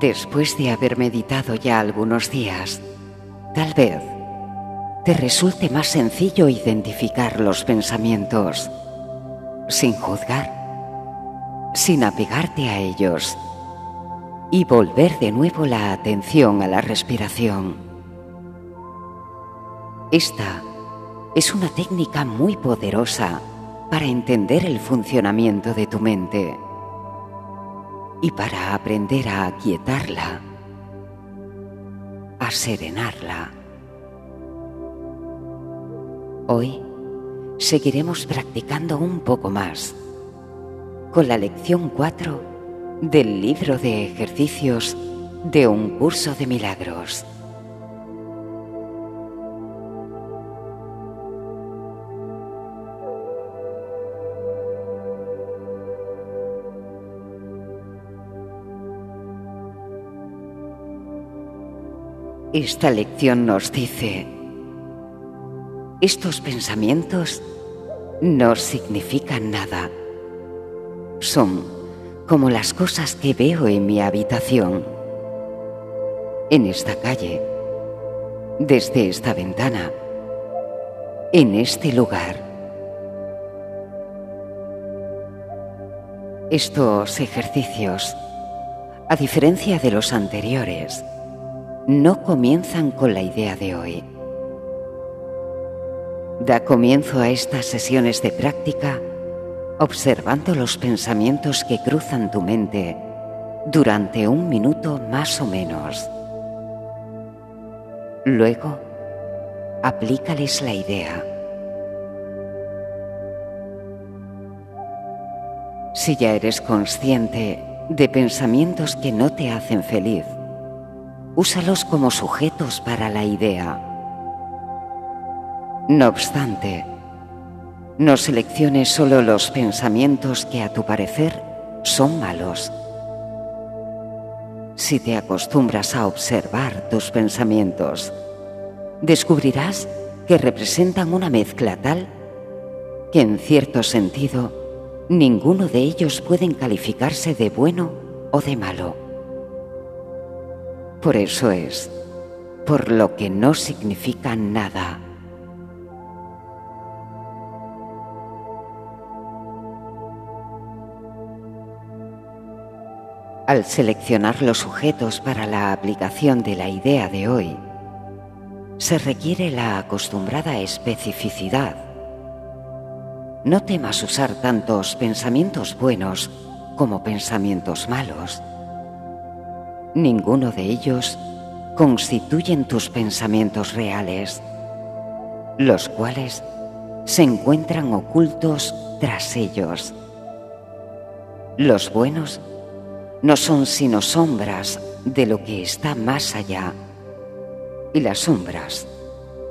Después de haber meditado ya algunos días, tal vez te resulte más sencillo identificar los pensamientos sin juzgar, sin apegarte a ellos y volver de nuevo la atención a la respiración. Esta es una técnica muy poderosa para entender el funcionamiento de tu mente y para aprender a aquietarla, a serenarla. Hoy seguiremos practicando un poco más con la lección 4 del libro de ejercicios de un curso de milagros. Esta lección nos dice, estos pensamientos no significan nada. Son como las cosas que veo en mi habitación, en esta calle, desde esta ventana, en este lugar. Estos ejercicios, a diferencia de los anteriores, no comienzan con la idea de hoy. Da comienzo a estas sesiones de práctica observando los pensamientos que cruzan tu mente durante un minuto más o menos. Luego, aplícales la idea. Si ya eres consciente de pensamientos que no te hacen feliz, úsalos como sujetos para la idea. No obstante, no selecciones solo los pensamientos que a tu parecer son malos. Si te acostumbras a observar tus pensamientos, descubrirás que representan una mezcla tal que en cierto sentido ninguno de ellos pueden calificarse de bueno o de malo. Por eso es, por lo que no significan nada. Al seleccionar los sujetos para la aplicación de la idea de hoy, se requiere la acostumbrada especificidad. No temas usar tantos pensamientos buenos como pensamientos malos Ninguno de ellos constituyen tus pensamientos reales, los cuales se encuentran ocultos tras ellos. Los buenos no son sino sombras de lo que está más allá, y las sombras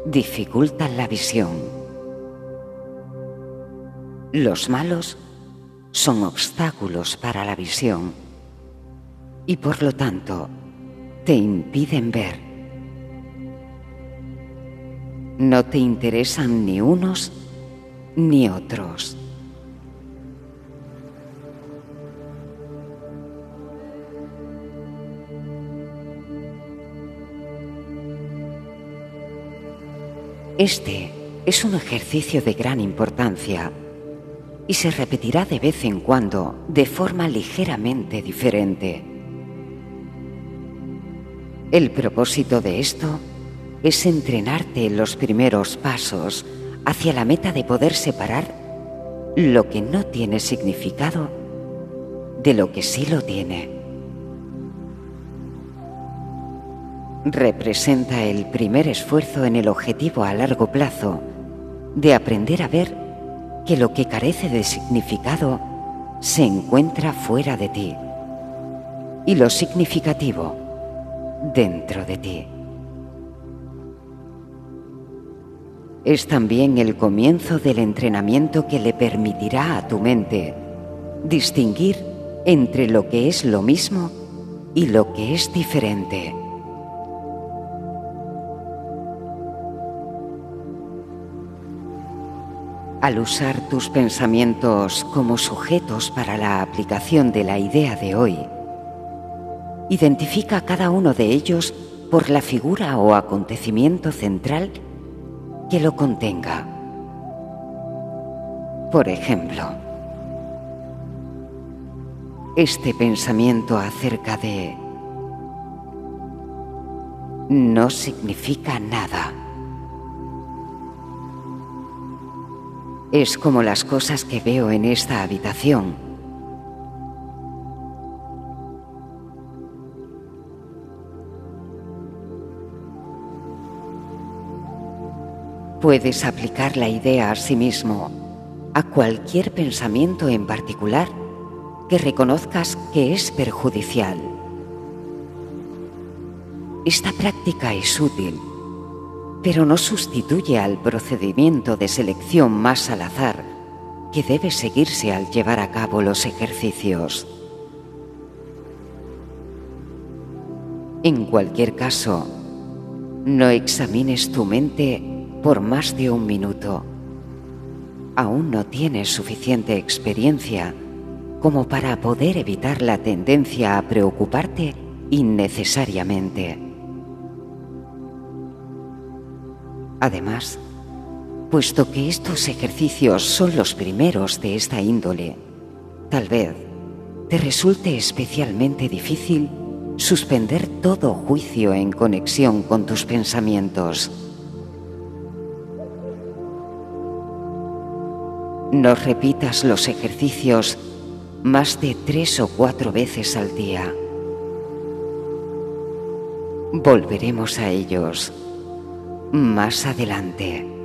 dificultan la visión. Los malos son obstáculos para la visión y por lo tanto te impiden ver. No te interesan ni unos ni otros. Este es un ejercicio de gran importancia y se repetirá de vez en cuando de forma ligeramente diferente. El propósito de esto es entrenarte en los primeros pasos hacia la meta de poder separar lo que no tiene significado de lo que sí lo tiene. Representa el primer esfuerzo en el objetivo a largo plazo de aprender a ver que lo que carece de significado se encuentra fuera de ti y lo significativo dentro de ti. Es también el comienzo del entrenamiento que le permitirá a tu mente distinguir entre lo que es lo mismo y lo que es diferente. Al usar tus pensamientos como sujetos para la aplicación de la idea de hoy, Identifica cada uno de ellos por la figura o acontecimiento central que lo contenga. Por ejemplo, este pensamiento acerca de no significa nada. Es como las cosas que veo en esta habitación. Puedes aplicar la idea a sí mismo a cualquier pensamiento en particular que reconozcas que es perjudicial. Esta práctica es útil, pero no sustituye al procedimiento de selección más al azar que debe seguirse al llevar a cabo los ejercicios. En cualquier caso, no examines tu mente por más de un minuto. Aún no tienes suficiente experiencia como para poder evitar la tendencia a preocuparte innecesariamente. Además, puesto que estos ejercicios son los primeros de esta índole, tal vez te resulte especialmente difícil suspender todo juicio en conexión con tus pensamientos. No repitas los ejercicios más de tres o cuatro veces al día. Volveremos a ellos más adelante.